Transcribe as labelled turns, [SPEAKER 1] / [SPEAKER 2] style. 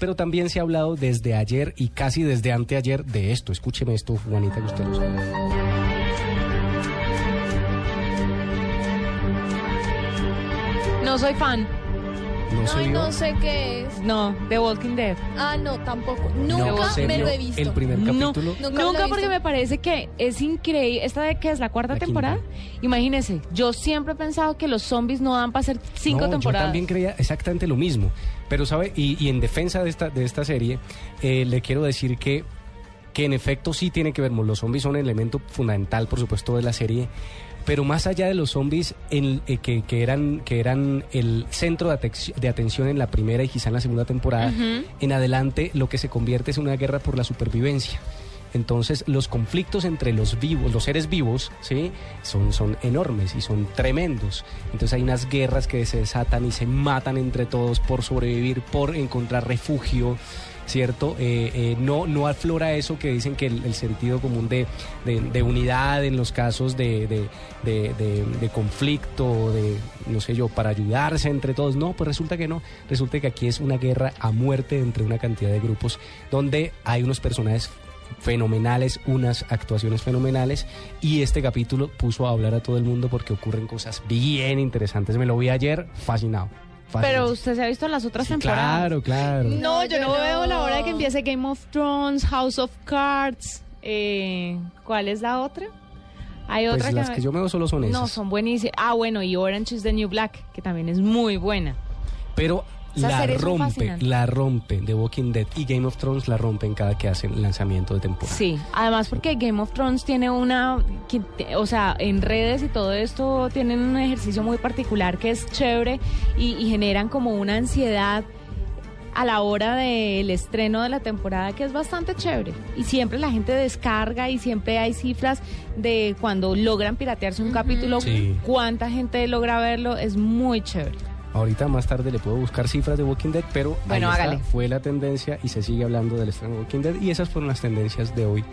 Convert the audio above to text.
[SPEAKER 1] pero también se ha hablado desde ayer y casi desde anteayer de esto. Escúcheme esto, Juanita, que usted lo sabe.
[SPEAKER 2] No soy fan.
[SPEAKER 1] No sé
[SPEAKER 3] Ay, no sé qué es.
[SPEAKER 2] No, The Walking Dead.
[SPEAKER 3] Ah, no, tampoco.
[SPEAKER 1] No,
[SPEAKER 3] Nunca me lo he visto.
[SPEAKER 1] El primer
[SPEAKER 2] No.
[SPEAKER 1] capítulo.
[SPEAKER 3] Nunca lo he
[SPEAKER 2] porque
[SPEAKER 3] visto.
[SPEAKER 2] me parece que es increíble. ¿Esta de qué es la cuarta
[SPEAKER 1] La
[SPEAKER 2] temporada?
[SPEAKER 1] quinta.
[SPEAKER 2] Imagínese, yo siempre he pensado que los zombies no dan para hacer cinco
[SPEAKER 1] No,
[SPEAKER 2] temporadas.
[SPEAKER 1] Yo también creía exactamente lo mismo. Pero, ¿sabe? Y, y en defensa de esta, de esta serie, eh, le quiero decir que, que en efecto sí tiene que ver. Los zombies son un elemento fundamental, por supuesto, de la serie. Pero más allá de los zombies en- eh, que, que eran, que eran el centro de, atec- de atención en la primera y quizá en la segunda temporada, en adelante lo que se convierte es una guerra por la supervivencia. Entonces los conflictos entre los vivos, los seres vivos, ¿sí? son, son enormes y son tremendos. Entonces hay unas guerras que se desatan y se matan entre todos por sobrevivir, por encontrar refugio, ¿cierto? Eh, eh, no, no aflora eso que dicen que el, sentido común de, de- de unidad en los casos de- de conflicto, de, no sé yo, para ayudarse entre todos. No, pues resulta que no. Resulta que aquí es una guerra a muerte entre una cantidad de grupos donde hay unos personajes fenomenales, unas actuaciones fenomenales y este capítulo puso a hablar a todo el mundo porque ocurren cosas bien interesantes. Me lo vi ayer fascinado.
[SPEAKER 2] Pero usted se ha visto las otras
[SPEAKER 1] Sí,
[SPEAKER 2] temporadas.
[SPEAKER 1] Claro, claro.
[SPEAKER 2] No, yo no, veo la hora de que empiece Game of Thrones, House of Cards. Eh, ¿Cuál es la otra? Hay
[SPEAKER 1] Pues
[SPEAKER 2] otra
[SPEAKER 1] las que yo me veo solo son esas.
[SPEAKER 2] No, son buenísimas. Ah, bueno, y Orange is the New Black, que también es muy buena.
[SPEAKER 1] Pero la rompe, la rompe. The Walking Dead y Game of Thrones la rompen cada que hacen lanzamiento de temporada.
[SPEAKER 2] Sí, además porque Game of Thrones tiene una, o sea, en redes y todo esto tienen un ejercicio muy particular que es chévere y, y generan como una ansiedad a la hora del estreno de la temporada que es bastante chévere y siempre la gente descarga y siempre hay cifras de cuando logran piratearse un capítulo,
[SPEAKER 1] Sí.
[SPEAKER 2] cuánta gente logra verlo, es muy chévere.
[SPEAKER 1] Ahorita más tarde le puedo buscar cifras de Walking Dead, pero
[SPEAKER 2] Bueno,
[SPEAKER 1] ahí está, fue la tendencia y se sigue hablando del estreno de Walking Dead y esas fueron las tendencias de hoy.